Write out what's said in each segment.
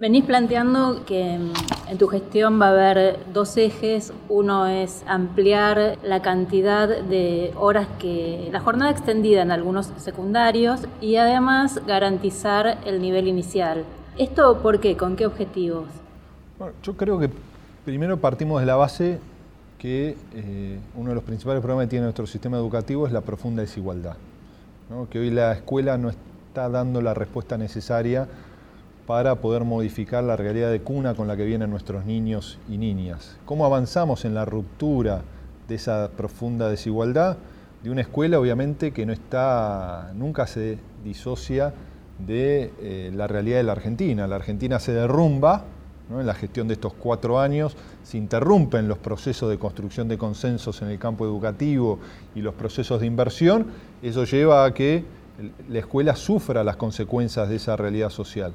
Venís planteando que en tu gestión va a haber dos ejes. Uno es ampliar la cantidad de horas que la jornada extendida en algunos secundarios y además garantizar el nivel inicial. ¿Esto por qué? ¿Con qué objetivos? Bueno, yo creo que primero partimos de la base que eh, uno de los principales problemas que tiene nuestro sistema educativo es la profunda desigualdad. Que hoy la escuela no está dando la respuesta necesaria para poder modificar la realidad de cuna con la que vienen nuestros niños y niñas. ¿Cómo avanzamos en la ruptura de esa profunda desigualdad? De una escuela, obviamente, que no está, nunca se disocia de eh, la realidad de la Argentina. La Argentina se derrumba en la gestión de estos cuatro años, se interrumpen los procesos de construcción de consensos en el campo educativo y los procesos de inversión. Eso lleva a que la escuela sufra las consecuencias de esa realidad social.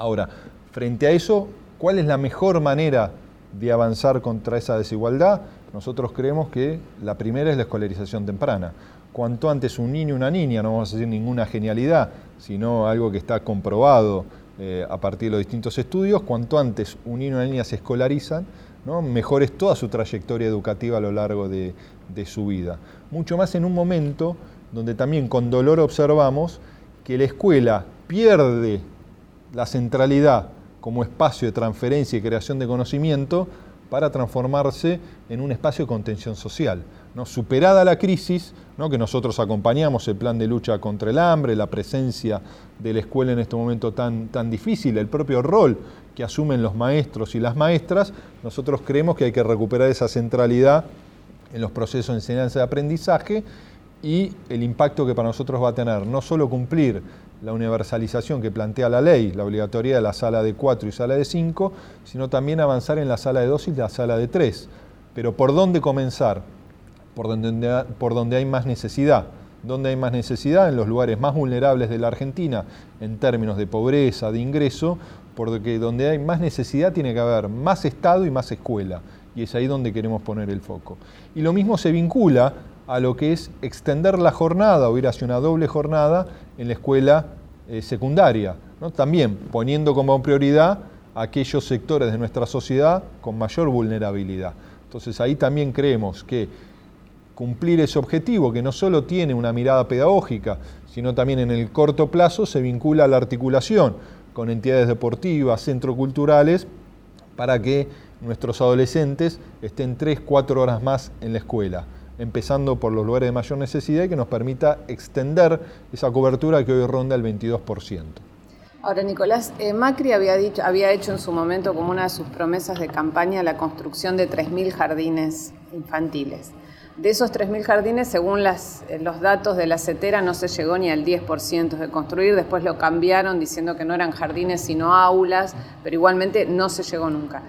Ahora, frente a eso, ¿cuál es la mejor manera de avanzar contra esa desigualdad? Nosotros creemos que la primera es la escolarización temprana. Cuanto antes un niño o una niña, no vamos a decir ninguna genialidad, sino algo que está comprobado eh, a partir de los distintos estudios, cuanto antes un niño o una niña se escolarizan, ¿no? mejor es toda su trayectoria educativa a lo largo de su vida. Mucho más en un momento donde también con dolor observamos que la escuela pierde la centralidad como espacio de transferencia y creación de conocimiento para transformarse en un espacio de contención social. ¿no? Superada la crisis, ¿no? que nosotros acompañamos el plan de lucha contra el hambre, la presencia de la escuela en este momento tan, tan difícil, el propio rol que asumen los maestros y las maestras, nosotros creemos que hay que recuperar esa centralidad en los procesos de enseñanza y aprendizaje y el impacto que para nosotros va a tener no solo cumplir la universalización que plantea la ley, la obligatoriedad de la sala de 4 y sala de 5, sino también avanzar en la sala de 2 y la sala de 3. Pero ¿por dónde comenzar? Por donde, por hay más necesidad. ¿Dónde hay más necesidad? En los lugares más vulnerables de la Argentina, en términos de pobreza, de ingreso, porque donde hay más necesidad tiene que haber más Estado y más escuela. Y es ahí donde queremos poner el foco. Y lo mismo se vincula a lo que es extender la jornada o ir hacia una doble jornada en la escuela eh, secundaria, también poniendo como prioridad aquellos sectores de nuestra sociedad con mayor vulnerabilidad. Entonces ahí también creemos que cumplir ese objetivo, que no solo tiene una mirada pedagógica, sino también en el corto plazo se vincula a la articulación con entidades deportivas, centros culturales, para que nuestros adolescentes estén 3, 4 horas más en la escuela empezando por los lugares de mayor necesidad y que nos permita extender esa cobertura que hoy ronda el 22%. Ahora, Nicolás, eh, Macri había, dicho, había hecho en su momento como una de sus promesas de campaña la construcción de 3.000 jardines infantiles. De esos 3.000 jardines, según eh, los datos de la CETERA, no se llegó ni al 10% de construir, después lo cambiaron diciendo que no eran jardines sino aulas, pero igualmente no se llegó nunca.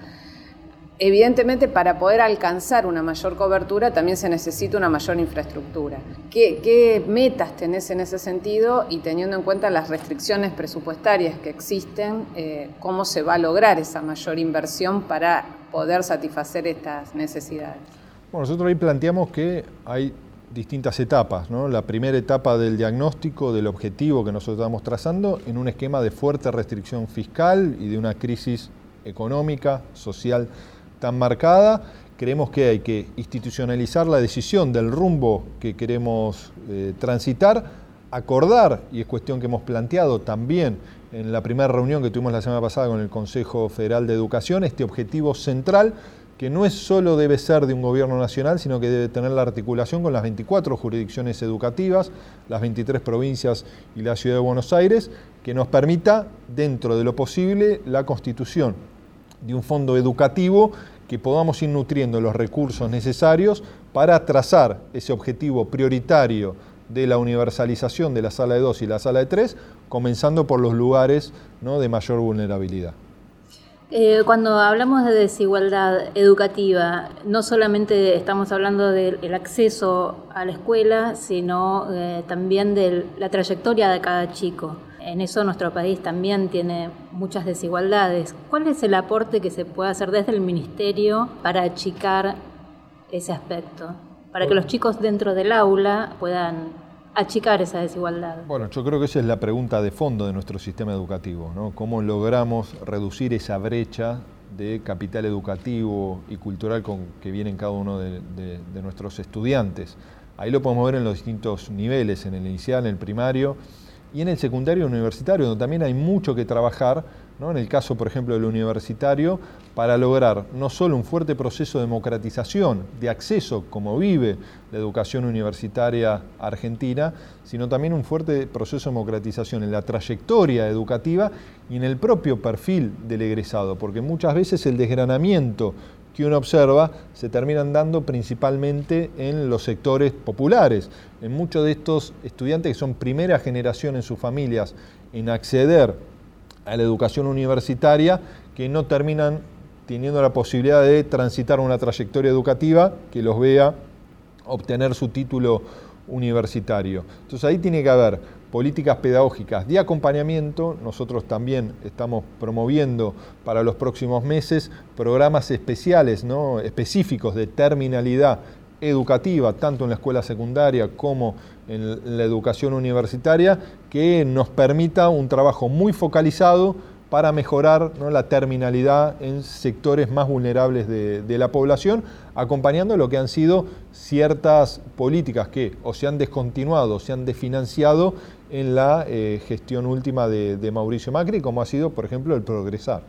Evidentemente, para poder alcanzar una mayor cobertura también se necesita una mayor infraestructura. ¿Qué, metas tenés en ese sentido y teniendo en cuenta las restricciones presupuestarias que existen, eh, cómo se va a lograr esa mayor inversión para poder satisfacer estas necesidades? Bueno, nosotros ahí planteamos que hay distintas etapas. La primera etapa del diagnóstico del objetivo que nosotros estamos trazando en un esquema de fuerte restricción fiscal y de una crisis económica, social tan marcada, creemos que hay que institucionalizar la decisión del rumbo que queremos eh, transitar, acordar, y es cuestión que hemos planteado también en la primera reunión que tuvimos la semana pasada con el Consejo Federal de Educación, este objetivo central que no es solo debe ser de un gobierno nacional, sino que debe tener la articulación con las 24 jurisdicciones educativas, las 23 provincias y la ciudad de Buenos Aires, que nos permita, dentro de lo posible, la constitución de un fondo educativo que podamos ir nutriendo los recursos necesarios para trazar ese objetivo prioritario de la universalización de la sala de 2 y la sala de 3, comenzando por los lugares de mayor vulnerabilidad. Eh, cuando hablamos de desigualdad educativa, no solamente estamos hablando del acceso a la escuela, sino eh, también de la trayectoria de cada chico. En eso nuestro país también tiene muchas desigualdades. ¿Cuál es el aporte que se puede hacer desde el Ministerio para achicar ese aspecto? Para que los chicos dentro del aula puedan achicar esa desigualdad? Bueno, yo creo que esa es la pregunta de fondo de nuestro sistema educativo, ¿no? ¿Cómo logramos reducir esa brecha de capital educativo y cultural con que vienen cada uno de, de nuestros estudiantes? Ahí lo podemos ver en los distintos niveles, en el inicial, en el primario y en el secundario universitario, donde también hay mucho que trabajar en el caso, por ejemplo, del universitario, para lograr no solo un fuerte proceso de democratización, de acceso, como vive la educación universitaria argentina, sino también un fuerte proceso de democratización en la trayectoria educativa y en el propio perfil del egresado, porque muchas veces el desgranamiento que uno observa se terminan dando principalmente en los sectores populares. En muchos de estos estudiantes que son primera generación en sus familias en acceder a la educación universitaria que no terminan teniendo la posibilidad de transitar una trayectoria educativa que los vea obtener su título universitario. Entonces ahí tiene que haber políticas pedagógicas de acompañamiento. Nosotros también estamos promoviendo para los próximos meses programas especiales, ¿no? específicos de terminalidad educativa, tanto en la escuela secundaria como en la educación universitaria, que nos permita un trabajo muy focalizado para mejorar la terminalidad en sectores más vulnerables de, la población, acompañando lo que han sido ciertas políticas que o se han descontinuado o se han desfinanciado en la eh, gestión última de, de Mauricio Macri, como ha sido, por ejemplo, el progresar.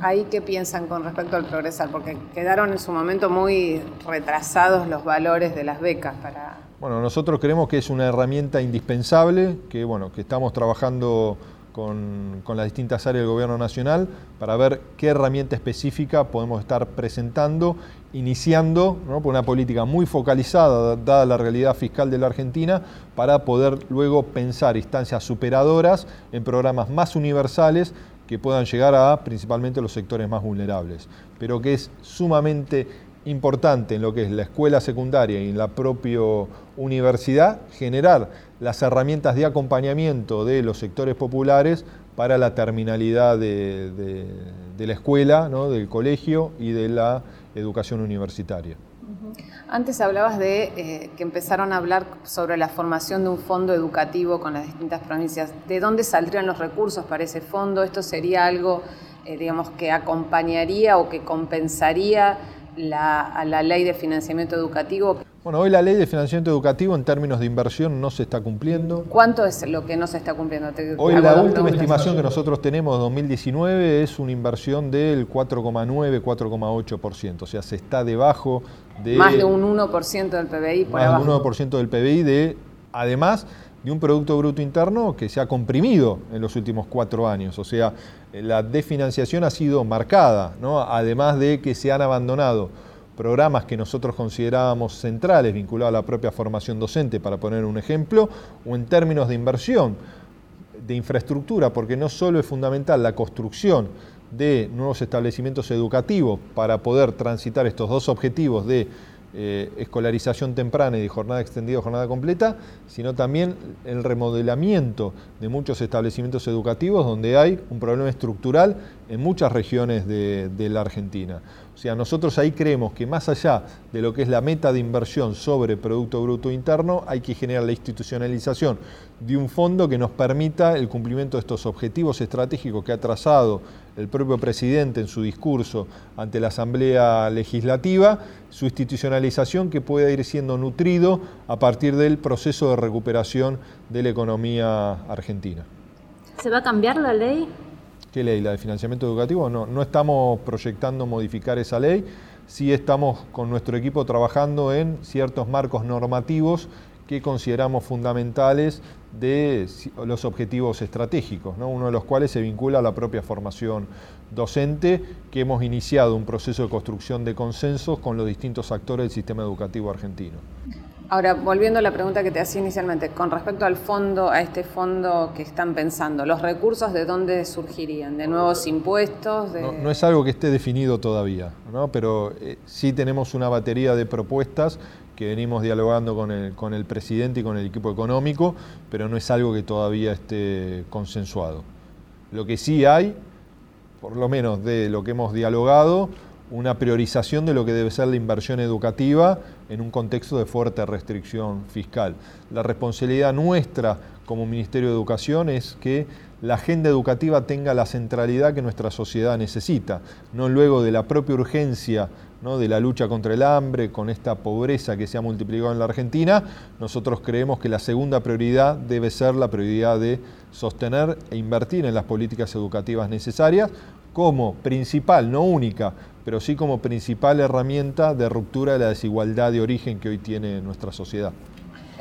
¿Ahí qué piensan con respecto al progresar? Porque quedaron en su momento muy retrasados los valores de las becas para... Bueno, nosotros creemos que es una herramienta indispensable, que, bueno, que estamos trabajando con, las distintas áreas del Gobierno Nacional para ver qué herramienta específica podemos estar presentando, iniciando por una política muy focalizada, dada la realidad fiscal de la Argentina, para poder luego pensar instancias superadoras en programas más universales que puedan llegar a principalmente los sectores más vulnerables, pero que es sumamente importante en lo que es la escuela secundaria y en la propia universidad generar las herramientas de acompañamiento de los sectores populares para la terminalidad de, la escuela, del colegio y de la educación universitaria. Antes hablabas de eh, que empezaron a hablar sobre la formación de un fondo educativo con las distintas provincias. ¿De dónde saldrían los recursos para ese fondo? ¿Esto sería algo, eh, digamos, que acompañaría o que compensaría a la ley de financiamiento educativo? Bueno, hoy la ley de financiamiento educativo en términos de inversión no se está cumpliendo. ¿Cuánto es lo que no se está cumpliendo? hoy la última estimación que nosotros tenemos de 2019 es una inversión del 4,9, 4,8%. O sea, se está debajo de... Más de un 1% del PBI. Por más de un 1% del PBI de... Además de un Producto Bruto Interno que se ha comprimido en los últimos cuatro años. O sea, la desfinanciación ha sido marcada, ¿no? además de que se han abandonado programas que nosotros considerábamos centrales vinculados a la propia formación docente, para poner un ejemplo, o en términos de inversión, de infraestructura, porque no solo es fundamental la construcción de nuevos establecimientos educativos para poder transitar estos dos objetivos de eh, escolarización temprana y de jornada extendida o jornada completa, sino también el remodelamiento de muchos establecimientos educativos donde hay un problema estructural en muchas regiones de, de la Argentina. O sea, nosotros ahí creemos que más allá de lo que es la meta de inversión sobre Producto Bruto Interno, hay que generar la institucionalización de un fondo que nos permita el cumplimiento de estos objetivos estratégicos que ha trazado el propio presidente en su discurso ante la Asamblea Legislativa, su institucionalización que pueda ir siendo nutrido a partir del proceso de recuperación de la economía argentina. ¿Se va a cambiar la ley? ¿Qué ley? ¿La de financiamiento educativo? No, no estamos proyectando modificar esa ley, sí estamos con nuestro equipo trabajando en ciertos marcos normativos que consideramos fundamentales de los objetivos estratégicos, uno de los cuales se vincula a la propia formación docente, que hemos iniciado un proceso de construcción de consensos con los distintos actores del sistema educativo argentino. Ahora, volviendo a la pregunta que te hacía inicialmente, con respecto al fondo, a este fondo que están pensando, ¿los recursos de dónde surgirían? ¿De nuevos impuestos? No, es algo que esté definido todavía, ¿no? pero eh, sí tenemos una batería de propuestas que venimos dialogando con el, con el presidente y con el equipo económico, pero no es algo que todavía esté consensuado. Lo que sí hay, por lo menos de lo que hemos dialogado, una priorización de lo que debe ser la inversión educativa en un contexto de fuerte restricción fiscal. La responsabilidad nuestra como Ministerio de Educación es que la agenda educativa tenga la centralidad que nuestra sociedad necesita, no luego de la propia urgencia ¿no? de la lucha contra el hambre, con esta pobreza que se ha multiplicado en la Argentina, nosotros creemos que la segunda prioridad debe ser la prioridad de sostener e invertir en las políticas educativas necesarias como principal, no única, pero sí como principal herramienta de ruptura de la desigualdad de origen que hoy tiene nuestra sociedad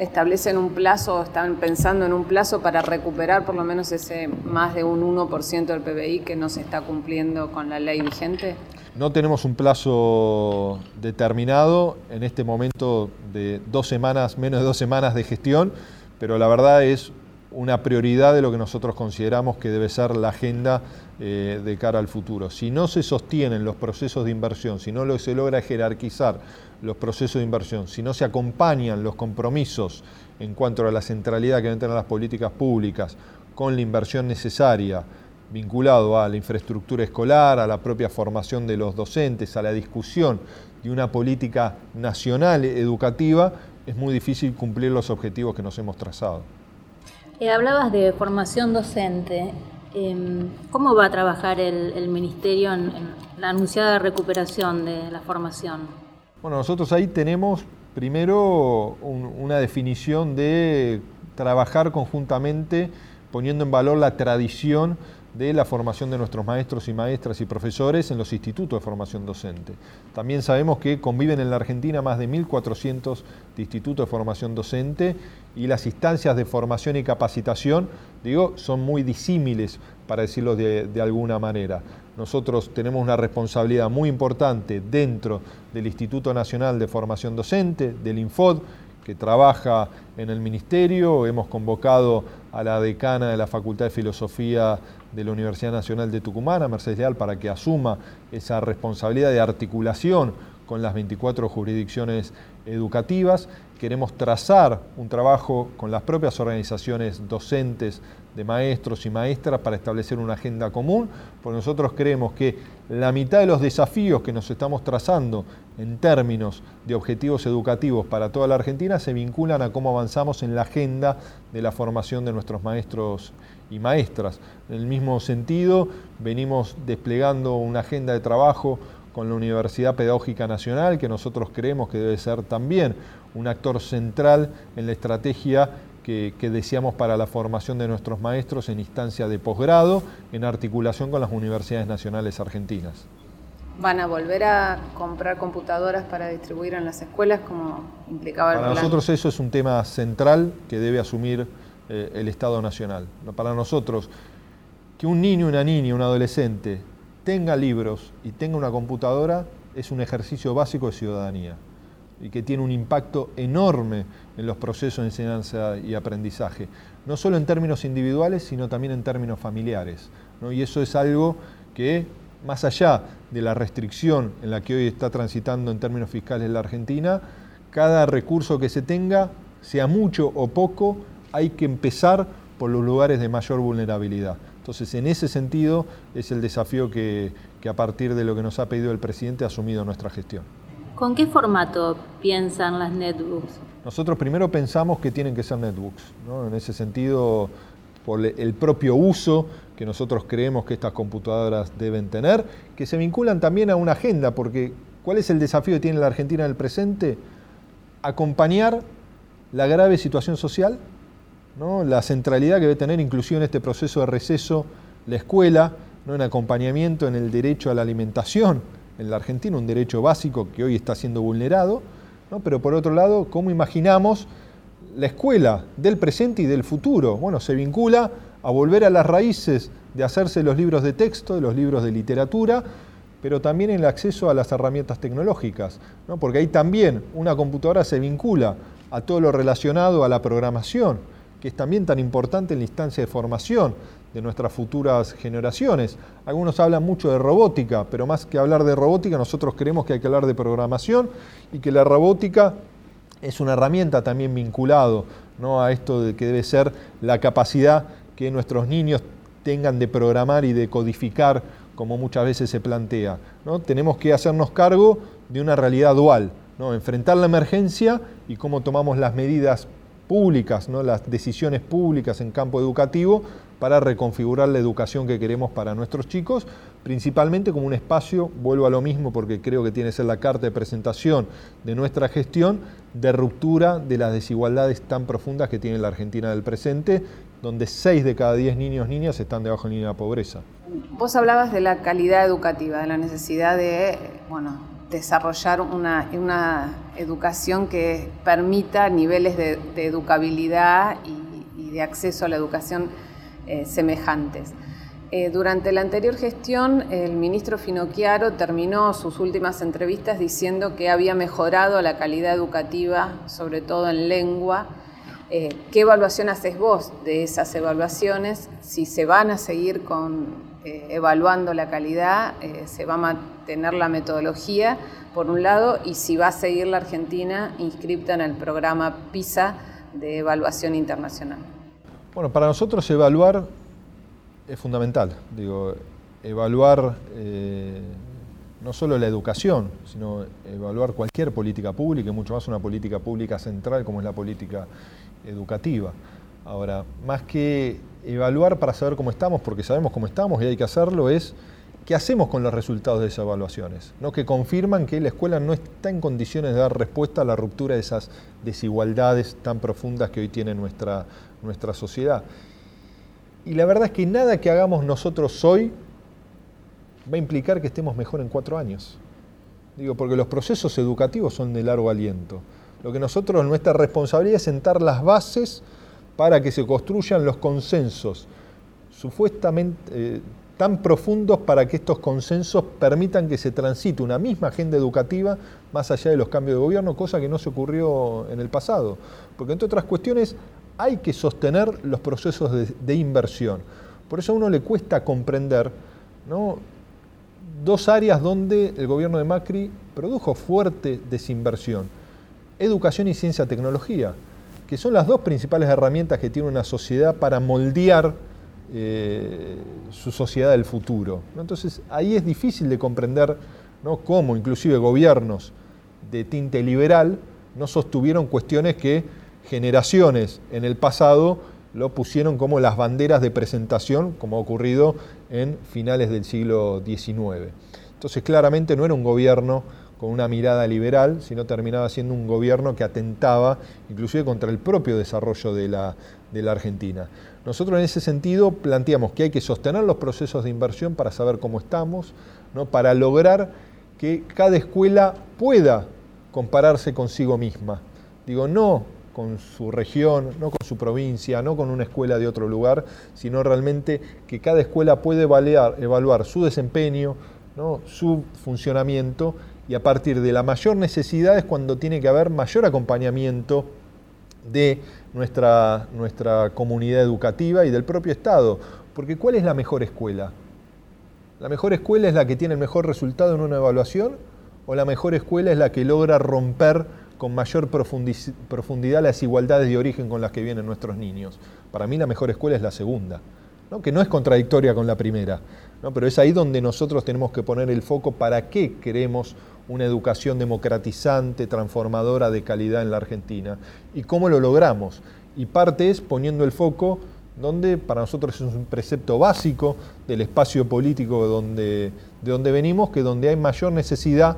establecen un plazo, están pensando en un plazo para recuperar por lo menos ese más de un 1% del PBI que no se está cumpliendo con la ley vigente? No tenemos un plazo determinado en este momento de dos semanas, menos de dos semanas de gestión, pero la verdad es una prioridad de lo que nosotros consideramos que debe ser la agenda eh, de cara al futuro. Si no se sostienen los procesos de inversión, si no se logra jerarquizar los procesos de inversión, si no se acompañan los compromisos en cuanto a la centralidad que deben tener las políticas públicas con la inversión necesaria, vinculado a la infraestructura escolar, a la propia formación de los docentes, a la discusión de una política nacional educativa, es muy difícil cumplir los objetivos que nos hemos trazado. Eh, hablabas de formación docente. Em, ¿Cómo va a trabajar el, Ministerio en, la anunciada recuperación de la formación? Bueno, nosotros ahí tenemos primero una definición de trabajar conjuntamente poniendo en valor la tradición de la formación de nuestros maestros y maestras y profesores en los institutos de formación docente. También sabemos que conviven en la Argentina más de 1.400 institutos de formación docente y las instancias de formación y capacitación, digo, son muy disímiles, para decirlo de, de alguna manera. Nosotros tenemos una responsabilidad muy importante dentro del Instituto Nacional de Formación Docente, del INFOD, que trabaja en el Ministerio. Hemos convocado a la decana de la Facultad de Filosofía de la Universidad Nacional de Tucumán, a Mercedes Leal, para que asuma esa responsabilidad de articulación con las 24 jurisdicciones educativas. Queremos trazar un trabajo con las propias organizaciones docentes de maestros y maestras para establecer una agenda común, porque nosotros creemos que la mitad de los desafíos que nos estamos trazando en términos de objetivos educativos para toda la Argentina se vinculan a cómo avanzamos en la agenda de la formación de nuestros maestros y maestras. En el mismo sentido, venimos desplegando una agenda de trabajo con la Universidad Pedagógica Nacional, que nosotros creemos que debe ser también un actor central en la estrategia que, deseamos para la formación de nuestros maestros en instancia de posgrado, en articulación con las universidades nacionales argentinas. ¿Van a volver a comprar computadoras para distribuir en las escuelas como implicaba el Para nosotros eso es un tema central que debe asumir eh, el Estado Nacional. Para nosotros, que un niño, una niña, un adolescente tenga libros y tenga una computadora es un ejercicio básico de ciudadanía y que tiene un impacto enorme en los procesos de enseñanza y aprendizaje, no solo en términos individuales, sino también en términos familiares. Y eso es algo que, más allá de la restricción en la que hoy está transitando en términos fiscales la Argentina, cada recurso que se tenga, sea mucho o poco, hay que empezar por los lugares de mayor vulnerabilidad. Entonces, en ese sentido, es el desafío que, que a partir de lo que nos ha pedido el presidente ha asumido nuestra gestión. ¿Con qué formato piensan las netbooks? Nosotros primero pensamos que tienen que ser netbooks. En ese sentido, por el propio uso que nosotros creemos que estas computadoras deben tener, que se vinculan también a una agenda, porque ¿cuál es el desafío que tiene la Argentina en el presente? Acompañar la grave situación social, ¿no? la centralidad que debe tener inclusive en este proceso de receso la escuela, ¿no? en acompañamiento en el derecho a la alimentación, en la Argentina, un derecho básico que hoy está siendo vulnerado, pero por otro lado, ¿cómo imaginamos la escuela del presente y del futuro? Bueno, se vincula a volver a las raíces de hacerse los libros de texto, de los libros de literatura, pero también el acceso a las herramientas tecnológicas, porque ahí también una computadora se vincula a todo lo relacionado a la programación, que es también tan importante en la instancia de formación de nuestras futuras generaciones. Algunos hablan mucho de robótica, pero más que hablar de robótica, nosotros creemos que hay que hablar de programación y que la robótica es una herramienta también vinculado ¿no? a esto de que debe ser la capacidad que nuestros niños tengan de programar y de codificar como muchas veces se plantea. ¿no? Tenemos que hacernos cargo de una realidad dual, ¿no? enfrentar la emergencia y cómo tomamos las medidas públicas, ¿no? las decisiones públicas en campo educativo para reconfigurar la educación que queremos para nuestros chicos, principalmente como un espacio, vuelvo a lo mismo porque creo que tiene que ser la carta de presentación de nuestra gestión, de ruptura de las desigualdades tan profundas que tiene la Argentina del presente, donde 6 de cada 10 niños niñas están debajo de la línea de pobreza. Vos hablabas de la calidad educativa, de la necesidad de bueno, desarrollar una, una educación que permita niveles de, educabilidad y, de acceso a la educación eh, semejantes. Eh, durante la anterior gestión, el ministro Finocchiaro terminó sus últimas entrevistas diciendo que había mejorado la calidad educativa, sobre todo en lengua. Eh, ¿Qué evaluación haces vos de esas evaluaciones? Si se van a seguir con, evaluando la calidad, se va a mantener la metodología, por un lado, y si va a seguir la Argentina inscripta en el programa PISA de evaluación internacional. Bueno, para nosotros evaluar es fundamental. Digo, evaluar eh, no solo la educación, sino evaluar cualquier política pública, y mucho más una política pública central como es la política educativa. Ahora, más que evaluar para saber cómo estamos, porque sabemos cómo estamos y hay que hacerlo, es qué hacemos con los resultados de esas evaluaciones, ¿no? que confirman que la escuela no está en condiciones de dar respuesta a la ruptura de esas desigualdades tan profundas que hoy tiene nuestra, nuestra sociedad. Y la verdad es que nada que hagamos nosotros hoy va a implicar que estemos mejor en cuatro años. Digo, porque los procesos educativos son de largo aliento. Lo que nosotros, nuestra responsabilidad es sentar las bases para que se construyan los consensos supuestamente eh, tan profundos para que estos consensos permitan que se transite una misma agenda educativa más allá de los cambios de gobierno, cosa que no se ocurrió en el pasado. Porque entre otras cuestiones hay que sostener los procesos de, inversión. Por eso a uno le cuesta comprender dos áreas donde el gobierno de Macri produjo fuerte desinversión. Educación y ciencia tecnología, que son las dos principales herramientas que tiene una sociedad para moldear eh, su sociedad del futuro. Entonces ahí es difícil de comprender cómo inclusive gobiernos de tinte liberal no sostuvieron cuestiones que generaciones en el pasado lo pusieron como las banderas de presentación, como ha ocurrido en finales del siglo XIX. Entonces claramente no era un gobierno con una mirada liberal, sino terminaba siendo un gobierno que atentaba inclusive contra el propio desarrollo de la, de la Argentina. Nosotros en ese sentido planteamos que hay que sostener los procesos de inversión para saber cómo estamos, ¿no? para lograr que cada escuela pueda compararse consigo misma. Digo, no con su región, no con su provincia, no con una escuela de otro lugar, sino realmente que cada escuela puede evaluar, su desempeño, ¿no? su funcionamiento y a partir de la mayor necesidad es cuando tiene que haber mayor acompañamiento de nuestra, nuestra comunidad educativa y del propio Estado. Porque ¿cuál es la mejor escuela? ¿La mejor escuela es la que tiene el mejor resultado en una evaluación? ¿O la mejor escuela es la que logra romper con mayor profundidad las desigualdades de origen con las que vienen nuestros niños? Para mí la mejor escuela es la segunda, ¿no? que no es contradictoria con la primera, ¿no? pero es ahí donde nosotros tenemos que poner el foco para qué queremos una educación democratizante, transformadora de calidad en la Argentina. ¿Y cómo lo logramos? Y parte es poniendo el foco donde para nosotros es un precepto básico del espacio político donde, de donde venimos, que donde hay mayor necesidad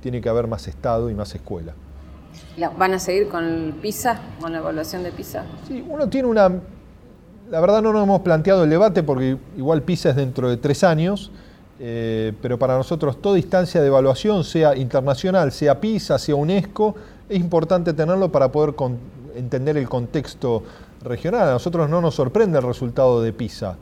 tiene que haber más Estado y más escuela. ¿Van a seguir con el PISA, con la evaluación de PISA? Sí, uno tiene una... La verdad no nos hemos planteado el debate porque igual PISA es dentro de tres años. Eh, pero para nosotros toda instancia de evaluación, sea internacional, sea PISA, sea UNESCO, es importante tenerlo para poder entender el contexto regional. A nosotros no nos sorprende el resultado de PISA.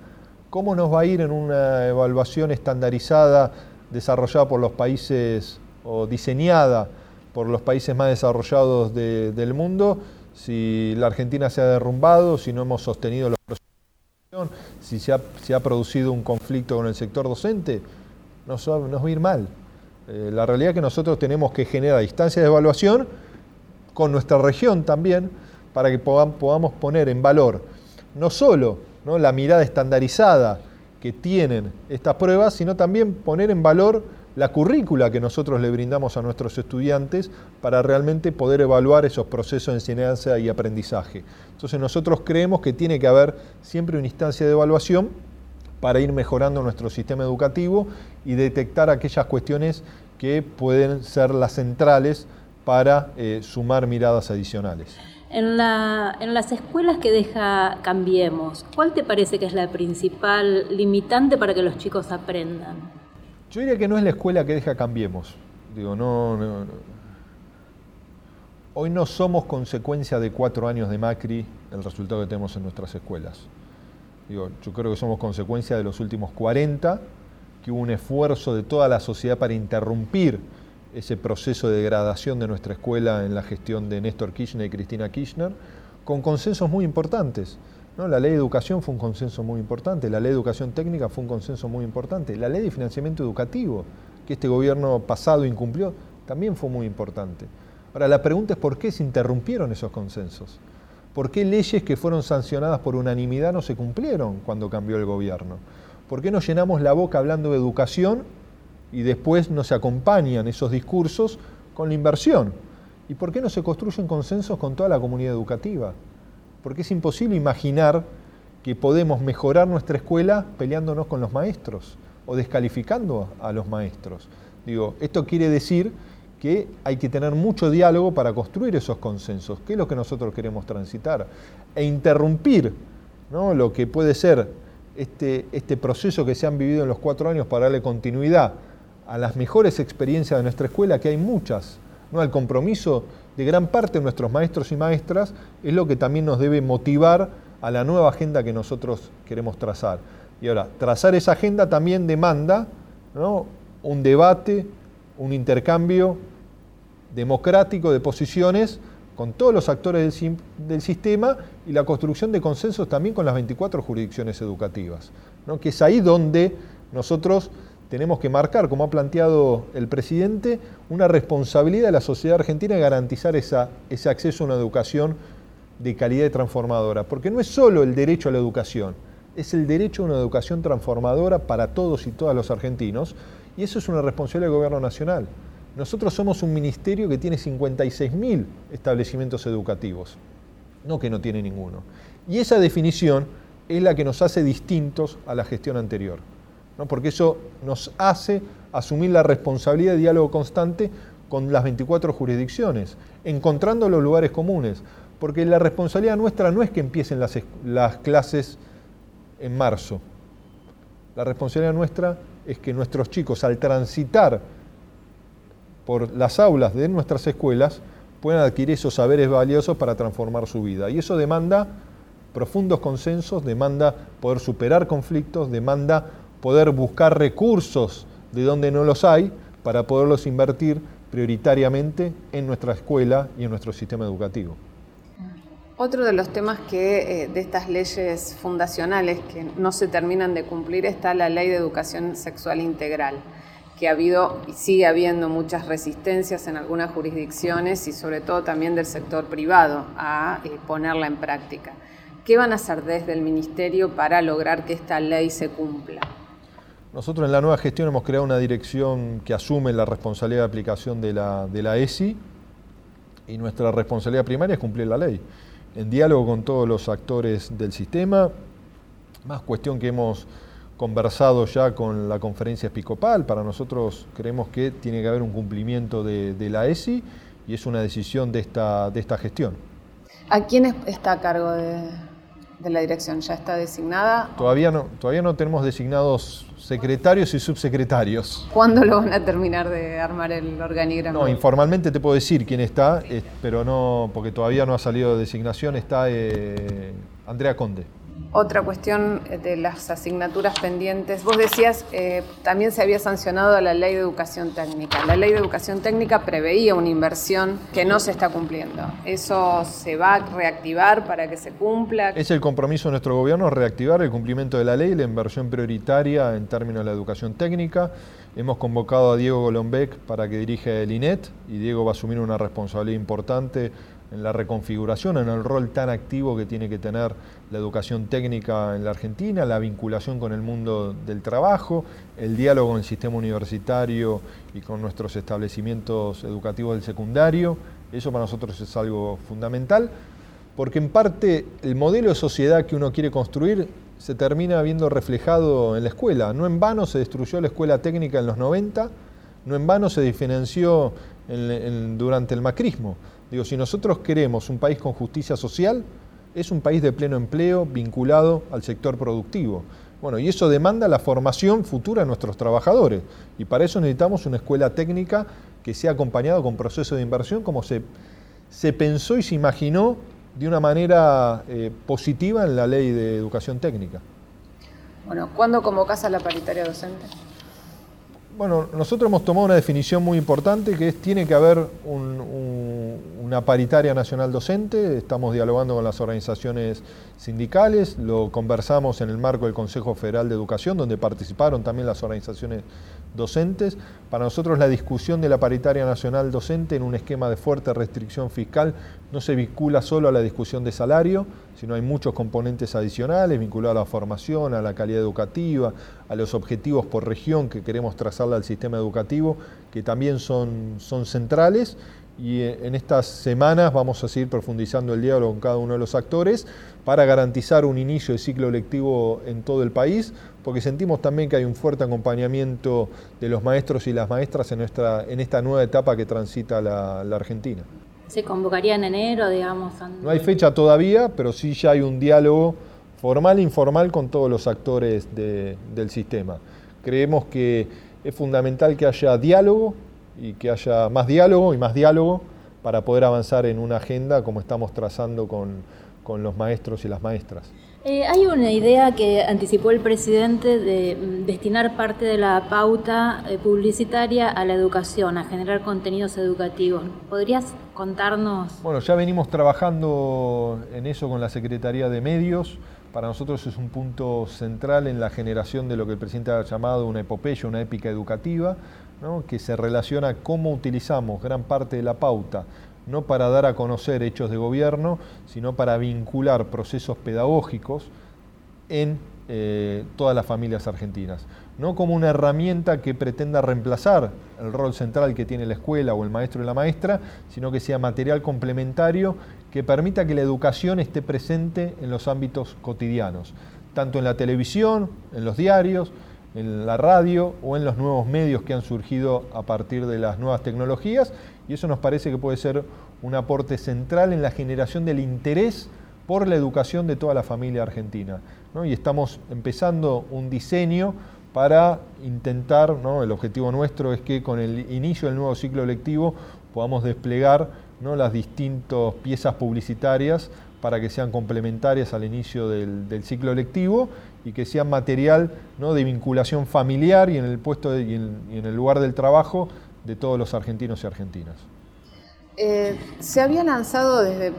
¿Cómo nos va a ir en una evaluación estandarizada desarrollada por los países o diseñada por los países más desarrollados del mundo si la Argentina se ha derrumbado, si no hemos sostenido los procesos si se ha, producido un conflicto con el sector docente, nos, va, a ir mal. Eh, la realidad es que nosotros tenemos que generar distancias de evaluación con nuestra región también, para que podamos poner en valor no solo la mirada estandarizada que tienen estas pruebas, sino también poner en valor la currícula que nosotros le brindamos a nuestros estudiantes para realmente poder evaluar esos procesos de enseñanza y aprendizaje. Entonces nosotros creemos que tiene que haber siempre una instancia de evaluación para ir mejorando nuestro sistema educativo y detectar aquellas cuestiones que pueden ser las centrales para eh, sumar miradas adicionales. En, las escuelas que deja Cambiemos, ¿cuál te parece que es la principal limitante para que los chicos aprendan? Yo diría que no es la escuela que deja Cambiemos. Digo, no, Hoy no somos consecuencia de cuatro años de Macri el resultado que tenemos en nuestras escuelas. Digo, yo creo que somos consecuencia de los últimos 40, que hubo un esfuerzo de toda la sociedad para interrumpir ese proceso de degradación de nuestra escuela en la gestión de Néstor Kirchner y Cristina Kirchner, con consensos muy importantes. La ley de educación fue un consenso muy importante, la ley de educación técnica fue un consenso muy importante, la ley de financiamiento educativo, que este gobierno pasado incumplió, también fue muy importante. Ahora, la pregunta es por qué se interrumpieron esos consensos. ¿Por qué leyes que fueron sancionadas por unanimidad no se cumplieron cuando cambió el gobierno? ¿Por qué nos llenamos la boca hablando de educación y después no se acompañan esos discursos con la inversión. ¿Y por qué no se construyen consensos con toda la comunidad educativa? Porque es imposible imaginar que podemos mejorar nuestra escuela peleándonos con los maestros o descalificando a los maestros. Digo, esto quiere decir que hay que tener mucho diálogo para construir esos consensos, que es lo que nosotros queremos transitar, e interrumpir ¿no? lo que puede ser este, este proceso que se han vivido en los cuatro años para darle continuidad a las mejores experiencias de nuestra escuela, que hay muchas, ¿no? al compromiso de gran parte de nuestros maestros y maestras, es lo que también nos debe motivar a la nueva agenda que nosotros queremos trazar. Y ahora, trazar esa agenda también demanda un debate, un intercambio democrático de posiciones con todos los actores del, del, sistema y la construcción de consensos también con las 24 jurisdicciones educativas, ¿no? que es ahí donde nosotros tenemos que marcar, como ha planteado el presidente, una responsabilidad de la sociedad argentina de garantizar esa, ese acceso a una educación de calidad y transformadora. Porque no es solo el derecho a la educación, es el derecho a una educación transformadora para todos y todas los argentinos, y eso es una responsabilidad del gobierno nacional. Nosotros somos un ministerio que tiene 56.000 establecimientos educativos, no que no tiene ninguno. Y esa definición es la que nos hace distintos a la gestión anterior porque eso nos hace asumir la responsabilidad de diálogo constante con las 24 jurisdicciones, encontrando los lugares comunes, porque la responsabilidad nuestra no es que empiecen las, las clases en marzo, la responsabilidad nuestra es que nuestros chicos al transitar por las aulas de nuestras escuelas puedan adquirir esos saberes valiosos para transformar su vida. Y eso demanda profundos consensos, demanda poder superar conflictos, demanda poder buscar recursos de donde no los hay para poderlos invertir prioritariamente en nuestra escuela y en nuestro sistema educativo. Otro de los temas que eh, de estas leyes fundacionales que no se terminan de cumplir está la ley de educación sexual integral, que ha habido y sigue habiendo muchas resistencias en algunas jurisdicciones y sobre todo también del sector privado a eh, ponerla en práctica. ¿Qué van a hacer desde el Ministerio para lograr que esta ley se cumpla? Nosotros en la nueva gestión hemos creado una dirección que asume la responsabilidad de aplicación de la, de la ESI y nuestra responsabilidad primaria es cumplir la ley, en diálogo con todos los actores del sistema, más cuestión que hemos conversado ya con la conferencia episcopal, para nosotros creemos que tiene que haber un cumplimiento de, la ESI y es una decisión de esta, de esta gestión. ¿A quién está a cargo de, de la dirección? ¿Ya está designada? Todavía no, todavía no tenemos designados secretarios y subsecretarios. ¿Cuándo lo van a terminar de armar el organigrama? No, informalmente te puedo decir quién está, pero no, porque todavía no ha salido de designación, está eh, Andrea Conde. Otra cuestión eh, de las asignaturas pendientes. Vos decías, eh, también se había sancionado la ley de educación técnica. La ley de educación técnica preveía una inversión que no se está cumpliendo. ¿Eso se va a reactivar para que se cumpla? Es el compromiso de nuestro gobierno reactivar el cumplimiento de la ley, la inversión prioritaria en términos de la educación técnica. Hemos convocado a Diego Golombek para que dirija el INET y Diego va a asumir una responsabilidad importante en la reconfiguración, en el rol tan activo que tiene que tener la educación técnica en la Argentina, la vinculación con el mundo del trabajo, el diálogo en el sistema universitario y con nuestros establecimientos educativos del secundario. Eso para nosotros es algo fundamental, porque en parte el modelo de sociedad que uno quiere construir se termina viendo reflejado en la escuela. No en vano se destruyó la escuela técnica en los 90, no en vano se diferenció durante el macrismo. Digo, si nosotros queremos un país con justicia social, es un país de pleno empleo vinculado al sector productivo. Bueno, y eso demanda la formación futura de nuestros trabajadores. Y para eso necesitamos una escuela técnica que sea acompañado con procesos de inversión como se, se pensó y se imaginó de una manera eh, positiva en la ley de educación técnica. Bueno, ¿cuándo convocas a la paritaria docente? Bueno, nosotros hemos tomado una definición muy importante que es tiene que haber una paritaria nacional docente, estamos dialogando con las organizaciones sindicales, lo conversamos en el marco del Consejo Federal de Educación, donde participaron también las organizaciones docentes. Para nosotros la discusión de la paritaria nacional docente en un esquema de fuerte restricción fiscal no se vincula solo a la discusión de salario, sino hay muchos componentes adicionales vinculados a la formación, a la calidad educativa, a los objetivos por región que queremos trazarle al sistema educativo, que también son, son centrales y eh, en estas semanas vamos a seguir profundizando el diálogo con cada uno de los actores para garantizar un inicio de ciclo lectivo en todo el país, porque sentimos también que hay un fuerte acompañamiento de los maestros y las maestras en, nuestra, en esta nueva etapa que transita la, Argentina. ¿Se convocaría en enero, digamos? No hay fecha todavía, pero sí ya hay un diálogo formal e informal con todos los actores del sistema. Creemos que es fundamental que haya diálogo y que haya más diálogo y más diálogo para poder avanzar en una agenda como estamos trazando con, con los maestros y las maestras. Eh, hay una idea que anticipó el presidente de mm, destinar parte de la pauta eh, publicitaria a la educación, a generar contenidos educativos. ¿Podrías contarnos? Bueno, ya venimos trabajando en eso con la Secretaría de Medios. Para nosotros es un punto central en la generación de lo que el presidente ha llamado una epopeya, una épica educativa, que se relaciona a cómo utilizamos gran parte de la pauta no para dar a conocer hechos de gobierno, sino para vincular procesos pedagógicos en eh, todas las familias argentinas. No como una herramienta que pretenda reemplazar el rol central que tiene la escuela o el maestro y la maestra, sino que sea material complementario que permita que la educación esté presente en los ámbitos cotidianos, tanto en la televisión, en los diarios, en la radio o en los nuevos medios que han surgido a partir de las nuevas tecnologías y eso nos parece que puede ser un aporte central en la generación del interés por la educación de toda la familia argentina. Y estamos empezando un diseño para intentar, el objetivo nuestro es que con el inicio del nuevo ciclo lectivo podamos desplegar ¿no? las distintas piezas publicitarias para que sean complementarias al inicio del, ciclo lectivo y que sean material ¿no? de vinculación familiar y en el puesto y en el lugar del trabajo de todos los argentinos y argentinas. Eh, se había lanzado desde,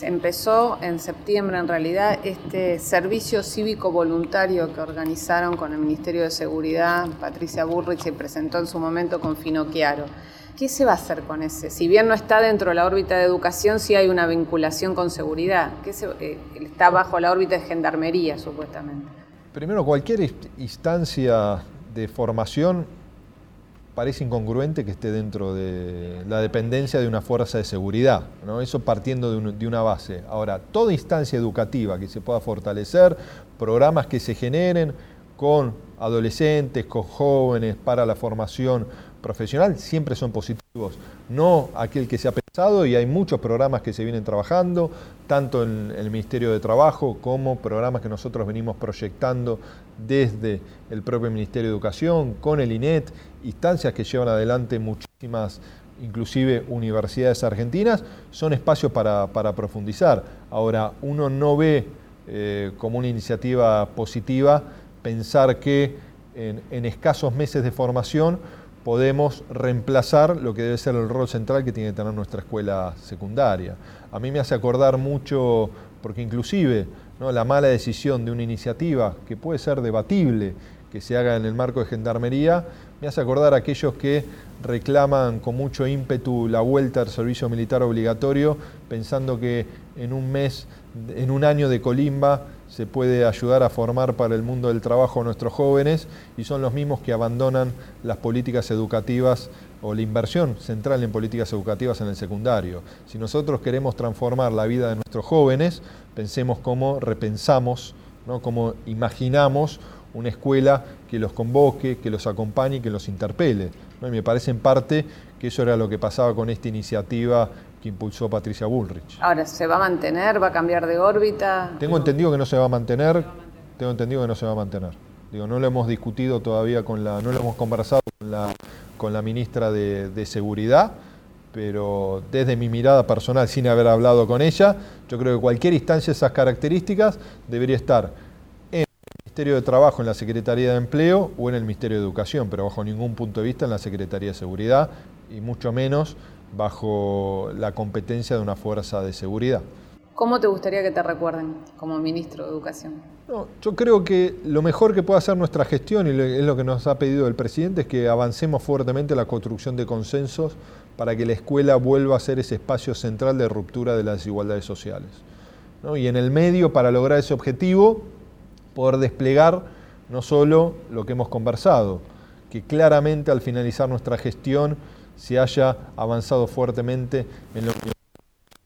empezó en septiembre en realidad, este servicio cívico voluntario que organizaron con el Ministerio de Seguridad, Patricia Burrich se presentó en su momento con Fino Chiaro. ¿Qué se va a hacer con ese? Si bien no está dentro de la órbita de educación, sí hay una vinculación con seguridad. ¿Qué eh, está bajo la órbita de gendarmería, supuestamente. Primero, cualquier instancia de formación parece incongruente que esté dentro de la dependencia de una fuerza de seguridad, ¿no? eso partiendo de, una base. Ahora, toda instancia educativa que se pueda fortalecer, programas que se generen con adolescentes, con jóvenes para la formación profesional, siempre son positivos. No aquel que se ha pensado y hay muchos programas que se vienen trabajando, tanto en el Ministerio de Trabajo como programas que nosotros venimos proyectando desde el propio Ministerio de Educación, con el INET, instancias que llevan adelante muchísimas, inclusive universidades argentinas, son espacios para, profundizar. Ahora, uno no ve eh, como una iniciativa positiva pensar que en escasos meses de formación podemos reemplazar lo que debe ser el rol central que tiene que tener nuestra escuela secundaria. A mí me hace acordar mucho, porque inclusive ¿no? la mala decisión de una iniciativa que puede ser debatible, que se haga en el marco de gendarmería, Me hace acordar a aquellos que reclaman con mucho ímpetu la vuelta al servicio militar obligatorio, pensando que en un mes, en un año de colimba, se puede ayudar a formar para el mundo del trabajo a nuestros jóvenes y son los mismos que abandonan las políticas educativas o la inversión central en políticas educativas en el secundario. Si nosotros queremos transformar la vida de nuestros jóvenes, pensemos cómo repensamos, ¿no? cómo imaginamos una escuela que los convoque, que los acompañe y que los interpele. Y me parece en parte que eso era lo que pasaba con esta iniciativa que impulsó Patricia Bullrich. Ahora, ¿se va a mantener? ¿Va a cambiar de órbita? Tengo entendido que no se va a mantener. Tengo entendido que no se va a mantener. Digo, no lo hemos discutido todavía con la, no lo hemos conversado con la, con la ministra de, de Seguridad, pero desde mi mirada personal, sin haber hablado con ella, yo creo que cualquier instancia de esas características debería estar Ministerio de Trabajo, en la Secretaría de Empleo o en el Ministerio de Educación, pero bajo ningún punto de vista en la Secretaría de Seguridad y mucho menos bajo la competencia de una fuerza de seguridad. ¿Cómo te gustaría que te recuerden como ministro de Educación? No, yo creo que lo mejor que puede hacer nuestra gestión, y es lo que nos ha pedido el presidente, es que avancemos fuertemente en la construcción de consensos para que la escuela vuelva a ser ese espacio central de ruptura de las desigualdades sociales. Y en el medio, para lograr ese objetivo, poder desplegar no solo lo que hemos conversado, que claramente al finalizar nuestra gestión se haya avanzado fuertemente en la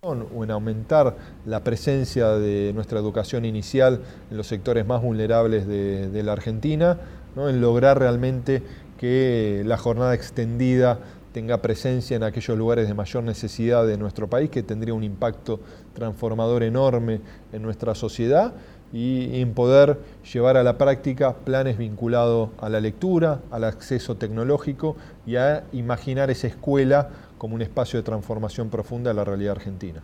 o en aumentar la presencia de nuestra educación inicial en los sectores más vulnerables de, la Argentina, ¿no? en lograr realmente que la jornada extendida tenga presencia en aquellos lugares de mayor necesidad de nuestro país, que tendría un impacto transformador enorme en nuestra sociedad y en poder llevar a la práctica planes vinculados a la lectura, al acceso tecnológico y a imaginar esa escuela como un espacio de transformación profunda de la realidad argentina.